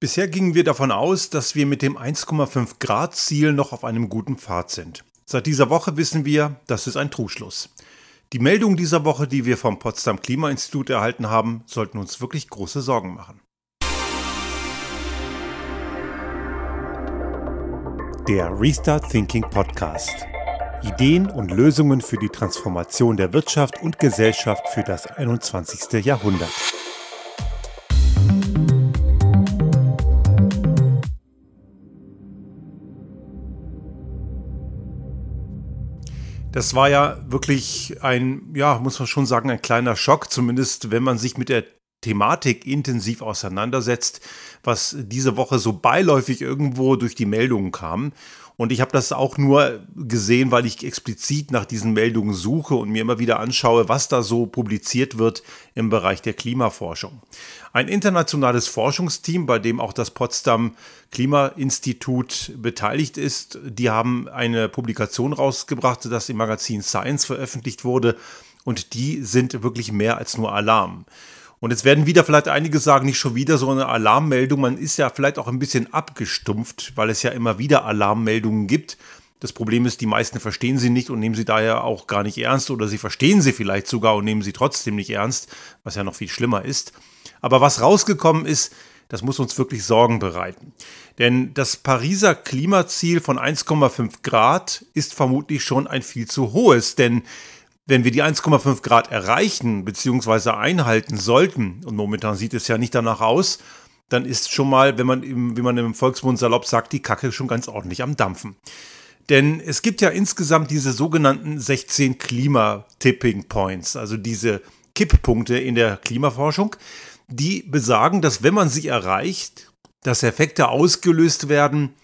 Bisher gingen wir davon aus, dass wir mit dem 1,5 Grad Ziel noch auf einem guten Pfad sind. Seit dieser Woche wissen wir, das ist ein Trugschluss. Die Meldungen dieser Woche, die wir vom Potsdam Klimainstitut erhalten haben, sollten uns wirklich große Sorgen machen. Der Restart Thinking Podcast. Ideen und Lösungen für die Transformation der Wirtschaft und Gesellschaft für das 21. Jahrhundert. Das war ja wirklich ein, ja, muss man schon sagen, ein kleiner Schock, zumindest wenn man sich mit der Thematik intensiv auseinandersetzt, was diese Woche so beiläufig irgendwo durch die Meldungen kam. Und ich habe das auch nur gesehen, weil ich explizit nach diesen Meldungen suche und mir immer wieder anschaue, was da so publiziert wird im Bereich der Klimaforschung. Ein internationales Forschungsteam, bei dem auch das Potsdam Klimainstitut beteiligt ist, die haben eine Publikation rausgebracht, das im Magazin Science veröffentlicht wurde. Und die sind wirklich mehr als nur Alarm. Und jetzt werden wieder vielleicht einige sagen, nicht schon wieder so eine Alarmmeldung. Man ist ja vielleicht auch ein bisschen abgestumpft, weil es ja immer wieder Alarmmeldungen gibt. Das Problem ist, die meisten verstehen sie nicht und nehmen sie daher auch gar nicht ernst oder sie verstehen sie vielleicht sogar und nehmen sie trotzdem nicht ernst, was ja noch viel schlimmer ist. Aber was rausgekommen ist, das muss uns wirklich Sorgen bereiten. Denn das Pariser Klimaziel von 1,5 Grad ist vermutlich schon ein viel zu hohes, denn wenn wir die 1,5 Grad erreichen bzw. einhalten sollten, und momentan sieht es ja nicht danach aus, dann ist schon mal, wenn man im, wie man im Volksmund salopp sagt, die Kacke schon ganz ordentlich am Dampfen. Denn es gibt ja insgesamt diese sogenannten 16 Klima-Tipping Points, also diese Kipppunkte in der Klimaforschung, die besagen, dass wenn man sie erreicht, dass Effekte ausgelöst werden,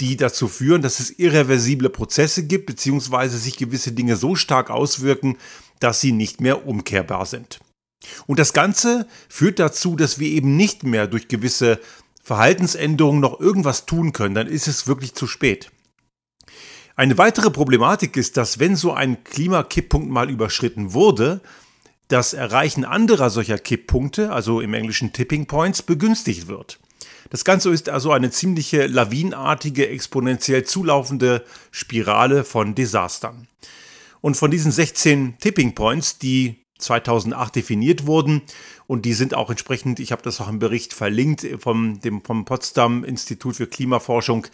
die dazu führen, dass es irreversible Prozesse gibt, beziehungsweise sich gewisse Dinge so stark auswirken, dass sie nicht mehr umkehrbar sind. Und das Ganze führt dazu, dass wir eben nicht mehr durch gewisse Verhaltensänderungen noch irgendwas tun können, dann ist es wirklich zu spät. Eine weitere Problematik ist, dass wenn so ein Klimakipppunkt mal überschritten wurde, das Erreichen anderer solcher Kipppunkte, also im englischen Tipping Points, begünstigt wird. Das Ganze ist also eine ziemliche lawinartige, exponentiell zulaufende Spirale von Desastern. Und von diesen 16 Tipping Points, die 2008 definiert wurden und die sind auch entsprechend, ich habe das auch im Bericht verlinkt vom, dem, vom Potsdam Institut für Klimaforschung,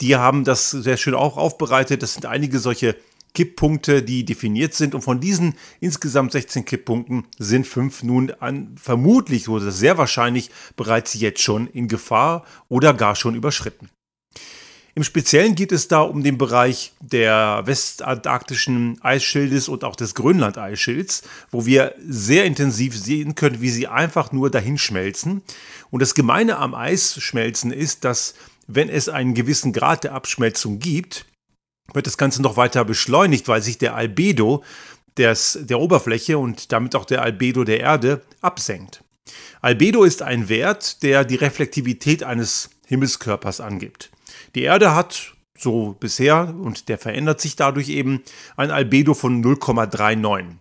die haben das sehr schön auch aufbereitet. Das sind einige solche Kipppunkte, die definiert sind. Und von diesen insgesamt 16 Kipppunkten sind fünf nun an, vermutlich oder sehr wahrscheinlich bereits jetzt schon in Gefahr oder gar schon überschritten. Im Speziellen geht es da um den Bereich der westantarktischen Eisschildes und auch des Grönland-Eisschilds, wo wir sehr intensiv sehen können, wie sie einfach nur dahin schmelzen. Und das Gemeine am Eisschmelzen ist, dass wenn es einen gewissen Grad der Abschmelzung gibt, wird das Ganze noch weiter beschleunigt, weil sich der Albedo des, der Oberfläche und damit auch der Albedo der Erde absenkt. Albedo ist ein Wert, der die Reflektivität eines Himmelskörpers angibt. Die Erde hat so bisher, und der verändert sich dadurch eben, ein Albedo von 0,39.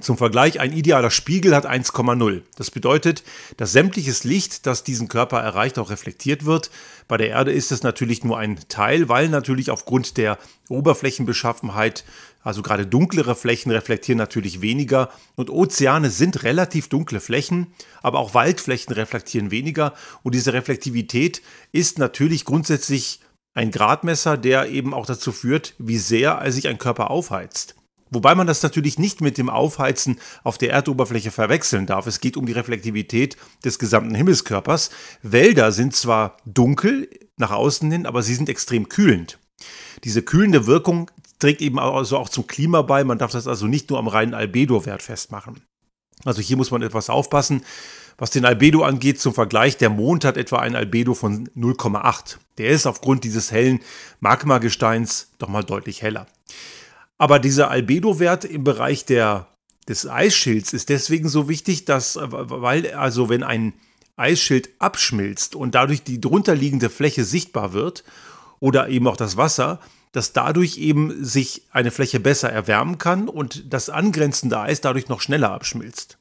Zum Vergleich, ein idealer Spiegel hat 1,0. Das bedeutet, dass sämtliches Licht, das diesen Körper erreicht, auch reflektiert wird. Bei der Erde ist es natürlich nur ein Teil, weil natürlich aufgrund der Oberflächenbeschaffenheit, also gerade dunklere Flächen reflektieren natürlich weniger und Ozeane sind relativ dunkle Flächen, aber auch Waldflächen reflektieren weniger und diese Reflektivität ist natürlich grundsätzlich ein Gradmesser, der eben auch dazu führt, wie sehr sich ein Körper aufheizt. Wobei man das natürlich nicht mit dem Aufheizen auf der Erdoberfläche verwechseln darf. Es geht um die Reflektivität des gesamten Himmelskörpers. Wälder sind zwar dunkel nach außen hin, aber sie sind extrem kühlend. Diese kühlende Wirkung trägt eben also auch zum Klima bei. Man darf das also nicht nur am reinen Albedo-Wert festmachen. Also hier muss man etwas aufpassen. Was den Albedo angeht, zum Vergleich, der Mond hat etwa ein Albedo von 0,8. Der ist aufgrund dieses hellen Magmagesteins doch mal deutlich heller. Aber dieser Albedo-Wert im Bereich der, des Eisschilds ist deswegen so wichtig, dass, weil also wenn ein Eisschild abschmilzt und dadurch die drunterliegende Fläche sichtbar wird oder eben auch das Wasser, dass dadurch eben sich eine Fläche besser erwärmen kann und das angrenzende Eis dadurch noch schneller abschmilzt.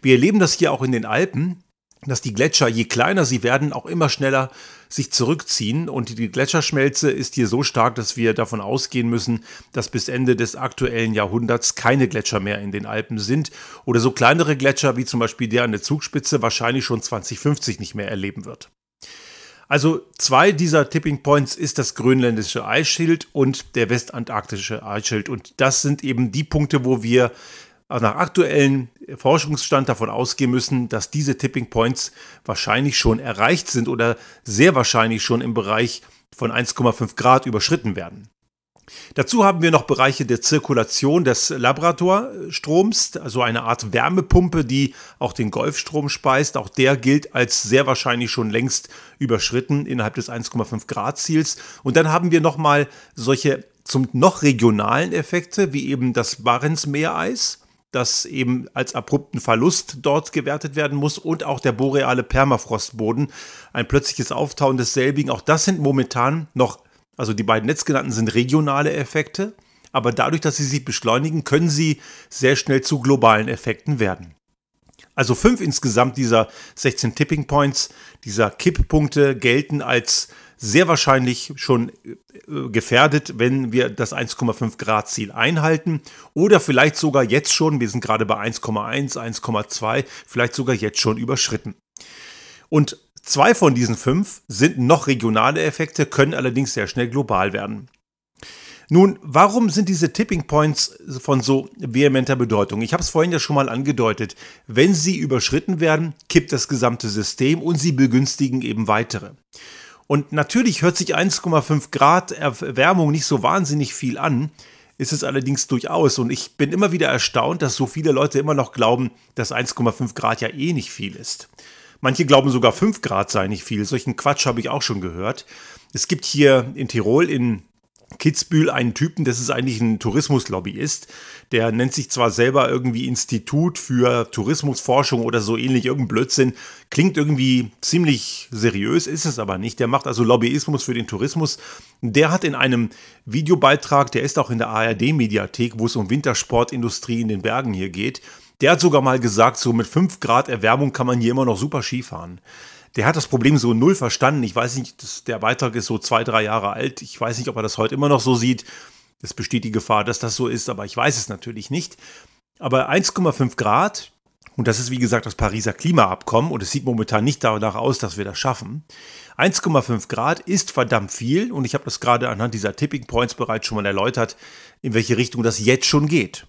Wir erleben das hier auch in den Alpen. dass die Gletscher, je kleiner sie werden, auch immer schneller sich zurückziehen. Und die Gletscherschmelze ist hier so stark, dass wir davon ausgehen müssen, dass bis Ende des aktuellen Jahrhunderts keine Gletscher mehr in den Alpen sind oder so kleinere Gletscher wie zum Beispiel der an der Zugspitze wahrscheinlich schon 2050 nicht mehr erleben wird. Also zwei dieser Tipping Points ist das grönländische Eisschild und der westantarktische Eisschild. Und das sind eben die Punkte, wo wir nach aktuellem Forschungsstand davon ausgehen müssen, dass diese Tipping Points wahrscheinlich schon erreicht sind oder sehr wahrscheinlich schon im Bereich von 1,5 Grad überschritten werden. Dazu haben wir noch Bereiche der Zirkulation des Laboratorstroms, also eine Art Wärmepumpe, die auch den Golfstrom speist. Auch der gilt als sehr wahrscheinlich schon längst überschritten innerhalb des 1,5 Grad Ziels. Und dann haben wir nochmal solche zum noch regionalen Effekte, wie eben das Barentsmeereis das eben als abrupten Verlust dort gewertet werden muss und auch der boreale Permafrostboden, ein plötzliches Auftauen desselbigen. Auch das sind momentan noch also die beiden letztgenannten sind regionale Effekte, aber dadurch, dass sie sich beschleunigen, können sie sehr schnell zu globalen Effekten werden. Also fünf insgesamt dieser 16 Tipping Points, dieser Kipppunkte gelten als sehr wahrscheinlich schon äh, gefährdet, wenn wir das 1,5 Grad Ziel einhalten oder vielleicht sogar jetzt schon, wir sind gerade bei 1,1, 1,2, vielleicht sogar jetzt schon überschritten. Und Zwei von diesen fünf sind noch regionale Effekte, können allerdings sehr schnell global werden. Nun, warum sind diese Tipping Points von so vehementer Bedeutung? Ich habe es vorhin ja schon mal angedeutet. Wenn sie überschritten werden, kippt das gesamte System und sie begünstigen eben weitere. Und natürlich hört sich 1,5 Grad Erwärmung nicht so wahnsinnig viel an, ist es allerdings durchaus. Und ich bin immer wieder erstaunt, dass so viele Leute immer noch glauben, dass 1,5 Grad ja eh nicht viel ist. Manche glauben sogar 5 Grad sei nicht viel. Solchen Quatsch habe ich auch schon gehört. Es gibt hier in Tirol in Kitzbühel einen Typen, das ist eigentlich ein Tourismuslobbyist. Der nennt sich zwar selber irgendwie Institut für Tourismusforschung oder so ähnlich, irgendein Blödsinn. Klingt irgendwie ziemlich seriös, ist es aber nicht. Der macht also Lobbyismus für den Tourismus. Der hat in einem Videobeitrag, der ist auch in der ARD-Mediathek, wo es um Wintersportindustrie in den Bergen hier geht, der hat sogar mal gesagt, so mit 5 Grad Erwärmung kann man hier immer noch super Ski fahren. Der hat das Problem so null verstanden. Ich weiß nicht, das, der Beitrag ist so zwei, drei Jahre alt. Ich weiß nicht, ob er das heute immer noch so sieht. Es besteht die Gefahr, dass das so ist, aber ich weiß es natürlich nicht. Aber 1,5 Grad, und das ist wie gesagt das Pariser Klimaabkommen, und es sieht momentan nicht danach aus, dass wir das schaffen. 1,5 Grad ist verdammt viel, und ich habe das gerade anhand dieser Tipping Points bereits schon mal erläutert, in welche Richtung das jetzt schon geht.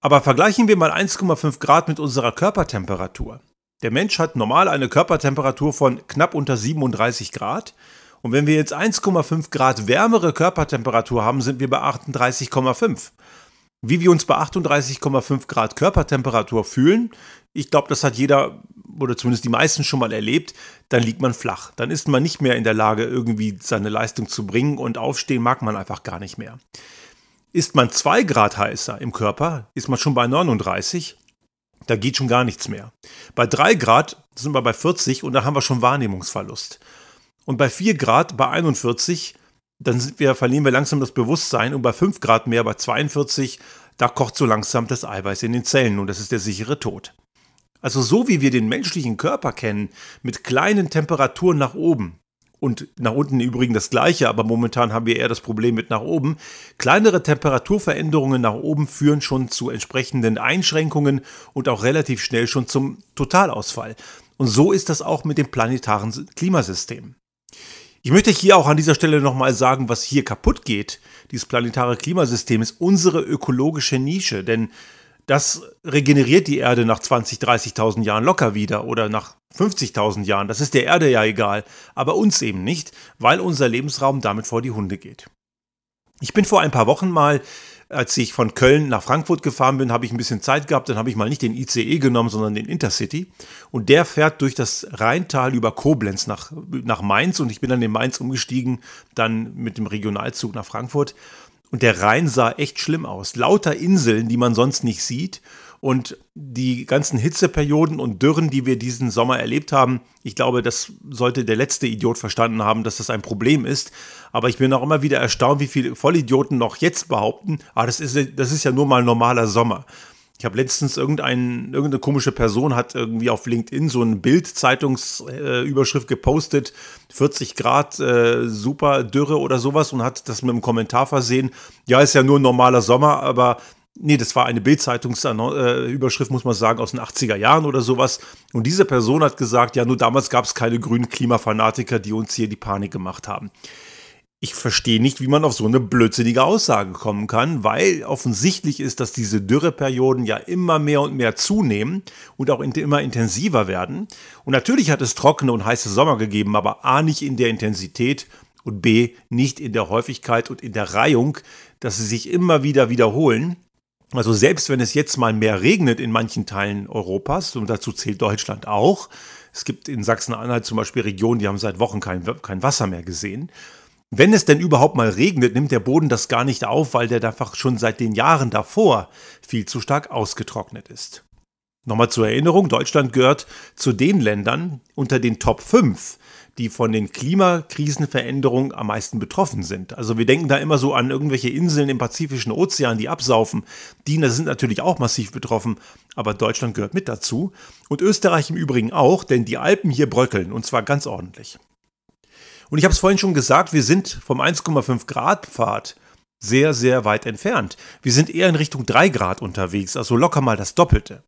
Aber vergleichen wir mal 1,5 Grad mit unserer Körpertemperatur. Der Mensch hat normal eine Körpertemperatur von knapp unter 37 Grad. Und wenn wir jetzt 1,5 Grad wärmere Körpertemperatur haben, sind wir bei 38,5. Wie wir uns bei 38,5 Grad Körpertemperatur fühlen, ich glaube, das hat jeder oder zumindest die meisten schon mal erlebt, dann liegt man flach. Dann ist man nicht mehr in der Lage, irgendwie seine Leistung zu bringen und aufstehen mag man einfach gar nicht mehr. Ist man 2 Grad heißer im Körper, ist man schon bei 39. Da geht schon gar nichts mehr. Bei 3 Grad sind wir bei 40 und da haben wir schon Wahrnehmungsverlust. Und bei 4 Grad, bei 41, dann wir, verlieren wir langsam das Bewusstsein und bei 5 Grad mehr, bei 42, da kocht so langsam das Eiweiß in den Zellen und das ist der sichere Tod. Also so wie wir den menschlichen Körper kennen, mit kleinen Temperaturen nach oben, und nach unten übrigens das gleiche, aber momentan haben wir eher das Problem mit nach oben. Kleinere Temperaturveränderungen nach oben führen schon zu entsprechenden Einschränkungen und auch relativ schnell schon zum Totalausfall. Und so ist das auch mit dem planetaren Klimasystem. Ich möchte hier auch an dieser Stelle nochmal sagen, was hier kaputt geht. Dieses planetare Klimasystem ist unsere ökologische Nische, denn das regeneriert die Erde nach 20, 30.000 Jahren locker wieder oder nach 50.000 Jahren. Das ist der Erde ja egal, aber uns eben nicht, weil unser Lebensraum damit vor die Hunde geht. Ich bin vor ein paar Wochen mal, als ich von Köln nach Frankfurt gefahren bin, habe ich ein bisschen Zeit gehabt, dann habe ich mal nicht den ICE genommen, sondern den Intercity. Und der fährt durch das Rheintal über Koblenz nach, nach Mainz und ich bin dann in Mainz umgestiegen, dann mit dem Regionalzug nach Frankfurt. Und der Rhein sah echt schlimm aus. Lauter Inseln, die man sonst nicht sieht. Und die ganzen Hitzeperioden und Dürren, die wir diesen Sommer erlebt haben, ich glaube, das sollte der letzte Idiot verstanden haben, dass das ein Problem ist. Aber ich bin auch immer wieder erstaunt, wie viele Vollidioten noch jetzt behaupten, ah, das ist, das ist ja nur mal normaler Sommer. Ich habe letztens irgendein, irgendeine komische Person hat irgendwie auf LinkedIn so eine Bild-Zeitungsüberschrift äh, gepostet, 40 Grad äh, super Dürre oder sowas und hat das mit einem Kommentar versehen. Ja, ist ja nur ein normaler Sommer, aber nee, das war eine Bild-Zeitungsüberschrift, muss man sagen, aus den 80er Jahren oder sowas. Und diese Person hat gesagt, ja, nur damals gab es keine grünen Klimafanatiker, die uns hier die Panik gemacht haben ich verstehe nicht, wie man auf so eine blödsinnige Aussage kommen kann, weil offensichtlich ist, dass diese Dürreperioden ja immer mehr und mehr zunehmen und auch immer intensiver werden. Und natürlich hat es trockene und heiße Sommer gegeben, aber A nicht in der Intensität und B nicht in der Häufigkeit und in der Reihung, dass sie sich immer wieder wiederholen. Also selbst wenn es jetzt mal mehr regnet in manchen Teilen Europas, und dazu zählt Deutschland auch, es gibt in Sachsen-Anhalt zum Beispiel Regionen, die haben seit Wochen kein, kein Wasser mehr gesehen. Wenn es denn überhaupt mal regnet, nimmt der Boden das gar nicht auf, weil der einfach schon seit den Jahren davor viel zu stark ausgetrocknet ist. Nochmal zur Erinnerung, Deutschland gehört zu den Ländern unter den Top 5, die von den Klimakrisenveränderungen am meisten betroffen sind. Also wir denken da immer so an irgendwelche Inseln im Pazifischen Ozean, die absaufen. Die sind natürlich auch massiv betroffen, aber Deutschland gehört mit dazu. Und Österreich im Übrigen auch, denn die Alpen hier bröckeln und zwar ganz ordentlich. Und ich habe es vorhin schon gesagt, wir sind vom 1,5 Grad Pfad sehr, sehr weit entfernt. Wir sind eher in Richtung 3 Grad unterwegs, also locker mal das Doppelte.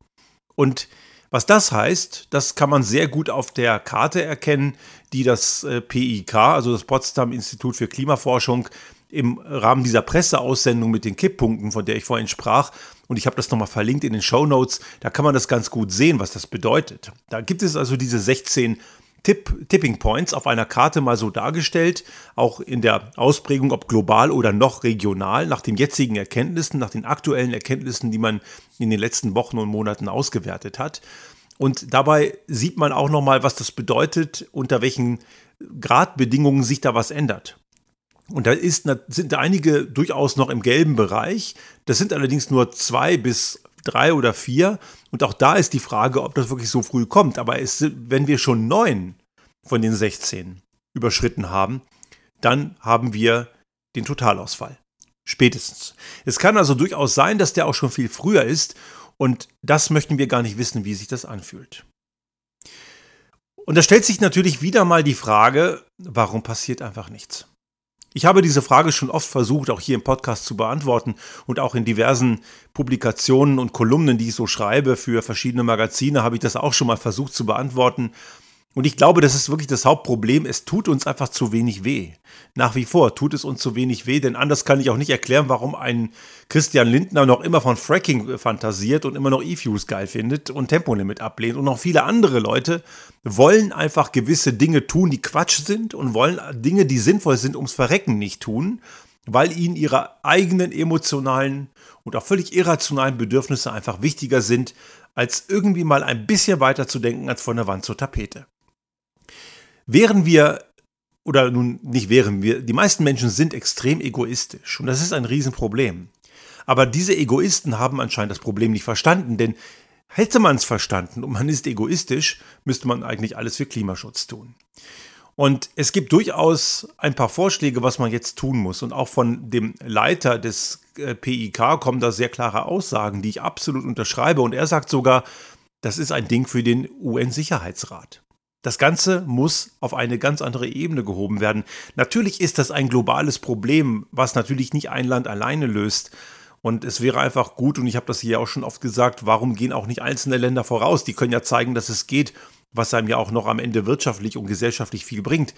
Und was das heißt, das kann man sehr gut auf der Karte erkennen, die das äh, PIK, also das Potsdam Institut für Klimaforschung, im Rahmen dieser Presseaussendung mit den Kipppunkten, von der ich vorhin sprach, und ich habe das nochmal verlinkt in den Show Notes, da kann man das ganz gut sehen, was das bedeutet. Da gibt es also diese 16 Tipp, Tipping Points auf einer Karte mal so dargestellt, auch in der Ausprägung, ob global oder noch regional, nach den jetzigen Erkenntnissen, nach den aktuellen Erkenntnissen, die man in den letzten Wochen und Monaten ausgewertet hat. Und dabei sieht man auch nochmal, was das bedeutet, unter welchen Gradbedingungen sich da was ändert. Und da ist, sind einige durchaus noch im gelben Bereich. Das sind allerdings nur zwei bis drei oder vier. Und auch da ist die Frage, ob das wirklich so früh kommt. Aber es, wenn wir schon neun von den 16 überschritten haben, dann haben wir den Totalausfall. Spätestens. Es kann also durchaus sein, dass der auch schon viel früher ist. Und das möchten wir gar nicht wissen, wie sich das anfühlt. Und da stellt sich natürlich wieder mal die Frage, warum passiert einfach nichts? Ich habe diese Frage schon oft versucht, auch hier im Podcast zu beantworten und auch in diversen Publikationen und Kolumnen, die ich so schreibe für verschiedene Magazine, habe ich das auch schon mal versucht zu beantworten. Und ich glaube, das ist wirklich das Hauptproblem. Es tut uns einfach zu wenig weh. Nach wie vor tut es uns zu wenig weh, denn anders kann ich auch nicht erklären, warum ein Christian Lindner noch immer von Fracking fantasiert und immer noch E-Fuels geil findet und Tempolimit ablehnt. Und noch viele andere Leute wollen einfach gewisse Dinge tun, die Quatsch sind und wollen Dinge, die sinnvoll sind, ums Verrecken nicht tun, weil ihnen ihre eigenen emotionalen und auch völlig irrationalen Bedürfnisse einfach wichtiger sind, als irgendwie mal ein bisschen weiter zu denken als von der Wand zur Tapete. Wären wir, oder nun nicht wären wir, die meisten Menschen sind extrem egoistisch und das ist ein Riesenproblem. Aber diese Egoisten haben anscheinend das Problem nicht verstanden, denn hätte man es verstanden und man ist egoistisch, müsste man eigentlich alles für Klimaschutz tun. Und es gibt durchaus ein paar Vorschläge, was man jetzt tun muss. Und auch von dem Leiter des äh, PIK kommen da sehr klare Aussagen, die ich absolut unterschreibe. Und er sagt sogar, das ist ein Ding für den UN-Sicherheitsrat. Das Ganze muss auf eine ganz andere Ebene gehoben werden. Natürlich ist das ein globales Problem, was natürlich nicht ein Land alleine löst. Und es wäre einfach gut, und ich habe das hier auch schon oft gesagt, warum gehen auch nicht einzelne Länder voraus? Die können ja zeigen, dass es geht, was einem ja auch noch am Ende wirtschaftlich und gesellschaftlich viel bringt.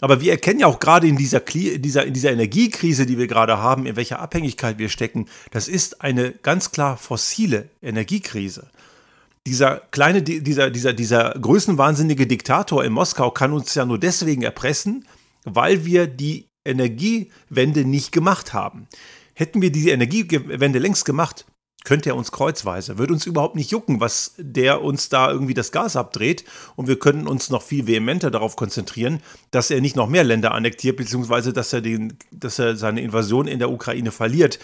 Aber wir erkennen ja auch gerade in dieser, in dieser, in dieser Energiekrise, die wir gerade haben, in welcher Abhängigkeit wir stecken, das ist eine ganz klar fossile Energiekrise dieser kleine, dieser, dieser, dieser größenwahnsinnige Diktator in Moskau kann uns ja nur deswegen erpressen, weil wir die Energiewende nicht gemacht haben. Hätten wir diese Energiewende längst gemacht, könnte er uns kreuzweise. Würde uns überhaupt nicht jucken, was der uns da irgendwie das Gas abdreht. Und wir könnten uns noch viel vehementer darauf konzentrieren, dass er nicht noch mehr Länder annektiert, beziehungsweise dass er, den, dass er seine Invasion in der Ukraine verliert.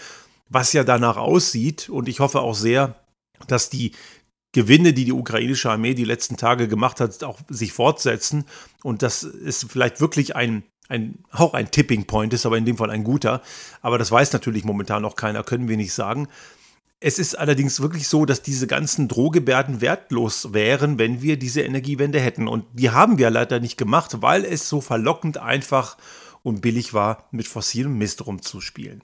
Was ja danach aussieht. Und ich hoffe auch sehr, dass die Gewinne, die die ukrainische Armee die letzten Tage gemacht hat, auch sich fortsetzen. Und das ist vielleicht wirklich ein, ein, auch ein Tipping Point ist, aber in dem Fall ein guter. Aber das weiß natürlich momentan noch keiner, können wir nicht sagen. Es ist allerdings wirklich so, dass diese ganzen Drohgebärden wertlos wären, wenn wir diese Energiewende hätten. Und die haben wir leider nicht gemacht, weil es so verlockend einfach und billig war, mit fossilem Mist rumzuspielen.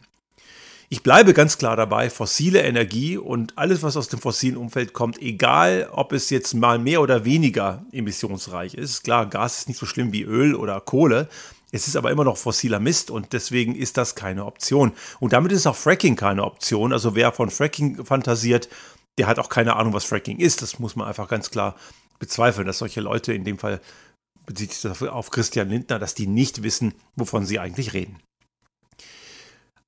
Ich bleibe ganz klar dabei, fossile Energie und alles, was aus dem fossilen Umfeld kommt, egal ob es jetzt mal mehr oder weniger emissionsreich ist. Klar, Gas ist nicht so schlimm wie Öl oder Kohle, es ist aber immer noch fossiler Mist und deswegen ist das keine Option. Und damit ist auch Fracking keine Option. Also wer von Fracking fantasiert, der hat auch keine Ahnung, was Fracking ist. Das muss man einfach ganz klar bezweifeln, dass solche Leute, in dem Fall bezieht sich das auf Christian Lindner, dass die nicht wissen, wovon sie eigentlich reden.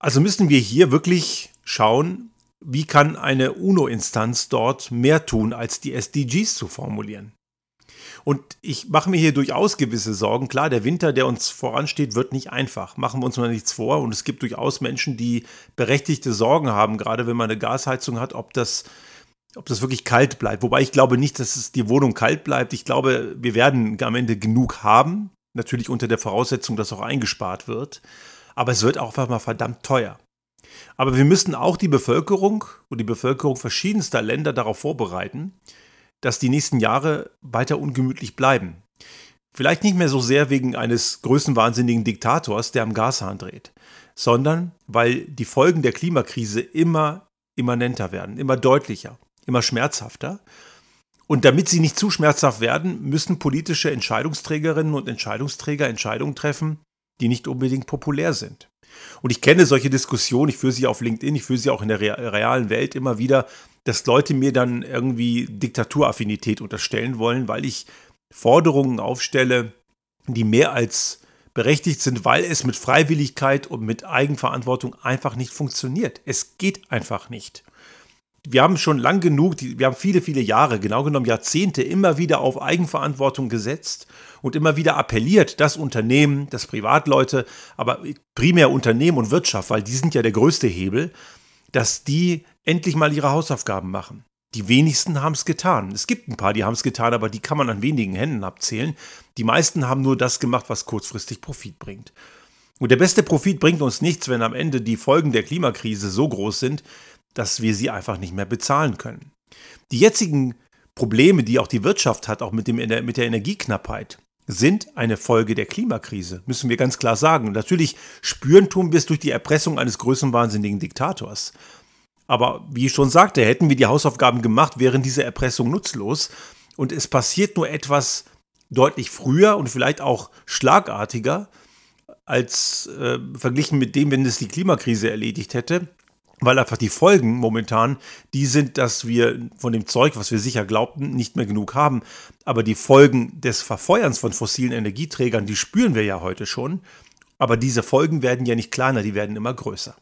Also müssen wir hier wirklich schauen, wie kann eine UNO-Instanz dort mehr tun, als die SDGs zu formulieren. Und ich mache mir hier durchaus gewisse Sorgen. Klar, der Winter, der uns voransteht, wird nicht einfach. Machen wir uns mal nichts vor. Und es gibt durchaus Menschen, die berechtigte Sorgen haben, gerade wenn man eine Gasheizung hat, ob das, ob das wirklich kalt bleibt. Wobei ich glaube nicht, dass es die Wohnung kalt bleibt. Ich glaube, wir werden am Ende genug haben. Natürlich unter der Voraussetzung, dass auch eingespart wird. Aber es wird auch einfach mal verdammt teuer. Aber wir müssen auch die Bevölkerung und die Bevölkerung verschiedenster Länder darauf vorbereiten, dass die nächsten Jahre weiter ungemütlich bleiben. Vielleicht nicht mehr so sehr wegen eines größenwahnsinnigen Diktators, der am Gashahn dreht, sondern weil die Folgen der Klimakrise immer immanenter werden, immer deutlicher, immer schmerzhafter. Und damit sie nicht zu schmerzhaft werden, müssen politische Entscheidungsträgerinnen und Entscheidungsträger Entscheidungen treffen, die nicht unbedingt populär sind. Und ich kenne solche Diskussionen, ich führe sie auf LinkedIn, ich führe sie auch in der realen Welt immer wieder, dass Leute mir dann irgendwie Diktaturaffinität unterstellen wollen, weil ich Forderungen aufstelle, die mehr als berechtigt sind, weil es mit Freiwilligkeit und mit Eigenverantwortung einfach nicht funktioniert. Es geht einfach nicht. Wir haben schon lang genug, wir haben viele, viele Jahre, genau genommen Jahrzehnte, immer wieder auf Eigenverantwortung gesetzt und immer wieder appelliert, dass Unternehmen, dass Privatleute, aber primär Unternehmen und Wirtschaft, weil die sind ja der größte Hebel, dass die endlich mal ihre Hausaufgaben machen. Die wenigsten haben es getan. Es gibt ein paar, die haben es getan, aber die kann man an wenigen Händen abzählen. Die meisten haben nur das gemacht, was kurzfristig Profit bringt. Und der beste Profit bringt uns nichts, wenn am Ende die Folgen der Klimakrise so groß sind, dass wir sie einfach nicht mehr bezahlen können. Die jetzigen Probleme, die auch die Wirtschaft hat, auch mit, dem, mit der Energieknappheit, sind eine Folge der Klimakrise, müssen wir ganz klar sagen. natürlich spüren tun wir es durch die Erpressung eines größenwahnsinnigen Diktators. Aber wie ich schon sagte, hätten wir die Hausaufgaben gemacht, wären diese Erpressung nutzlos. Und es passiert nur etwas deutlich früher und vielleicht auch schlagartiger als äh, verglichen mit dem, wenn es die Klimakrise erledigt hätte. Weil einfach die Folgen momentan die sind, dass wir von dem Zeug, was wir sicher glaubten, nicht mehr genug haben. Aber die Folgen des Verfeuerns von fossilen Energieträgern, die spüren wir ja heute schon. Aber diese Folgen werden ja nicht kleiner, die werden immer größer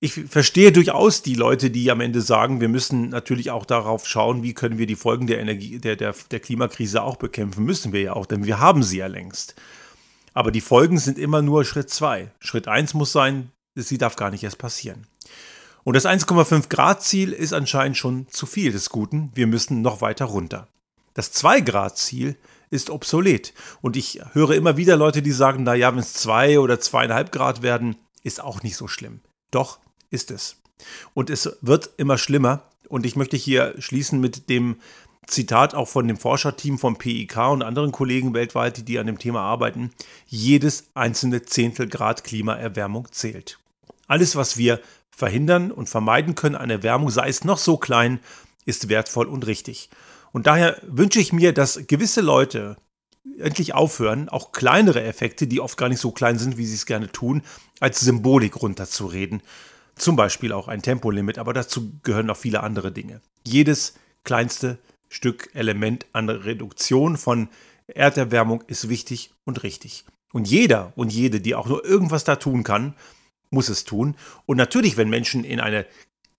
ich verstehe durchaus die Leute, die am Ende sagen, wir müssen natürlich auch darauf schauen, wie können wir die Folgen der Energie, der, der, der Klimakrise auch bekämpfen. Müssen wir ja auch, denn wir haben sie ja längst. Aber die Folgen sind immer nur Schritt zwei. Schritt eins muss sein, sie darf gar nicht erst passieren. Und das 1,5 Grad Ziel ist anscheinend schon zu viel des Guten. Wir müssen noch weiter runter. Das 2 Grad Ziel ist obsolet. Und ich höre immer wieder Leute, die sagen, na ja, wenn es zwei oder zweieinhalb Grad werden, ist auch nicht so schlimm. Doch, ist es. Und es wird immer schlimmer. Und ich möchte hier schließen mit dem Zitat auch von dem Forscherteam vom PIK und anderen Kollegen weltweit, die an dem Thema arbeiten. Jedes einzelne Zehntel Grad Klimaerwärmung zählt. Alles, was wir verhindern und vermeiden können an Erwärmung, sei es noch so klein, ist wertvoll und richtig. Und daher wünsche ich mir, dass gewisse Leute endlich aufhören, auch kleinere Effekte, die oft gar nicht so klein sind, wie sie es gerne tun, als Symbolik runterzureden zum Beispiel auch ein Tempolimit, aber dazu gehören noch viele andere Dinge. Jedes kleinste Stück Element an Reduktion von Erderwärmung ist wichtig und richtig. Und jeder und jede, die auch nur irgendwas da tun kann, muss es tun. Und natürlich, wenn Menschen in eine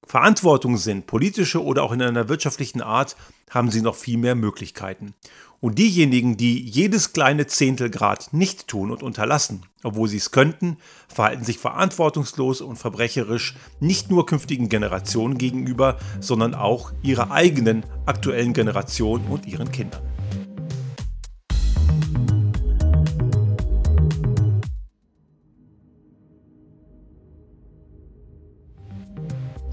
Verantwortung sind, politische oder auch in einer wirtschaftlichen Art, haben sie noch viel mehr Möglichkeiten. Und diejenigen, die jedes kleine Zehntelgrad nicht tun und unterlassen, obwohl sie es könnten, verhalten sich verantwortungslos und verbrecherisch nicht nur künftigen Generationen gegenüber, sondern auch ihrer eigenen aktuellen Generation und ihren Kindern.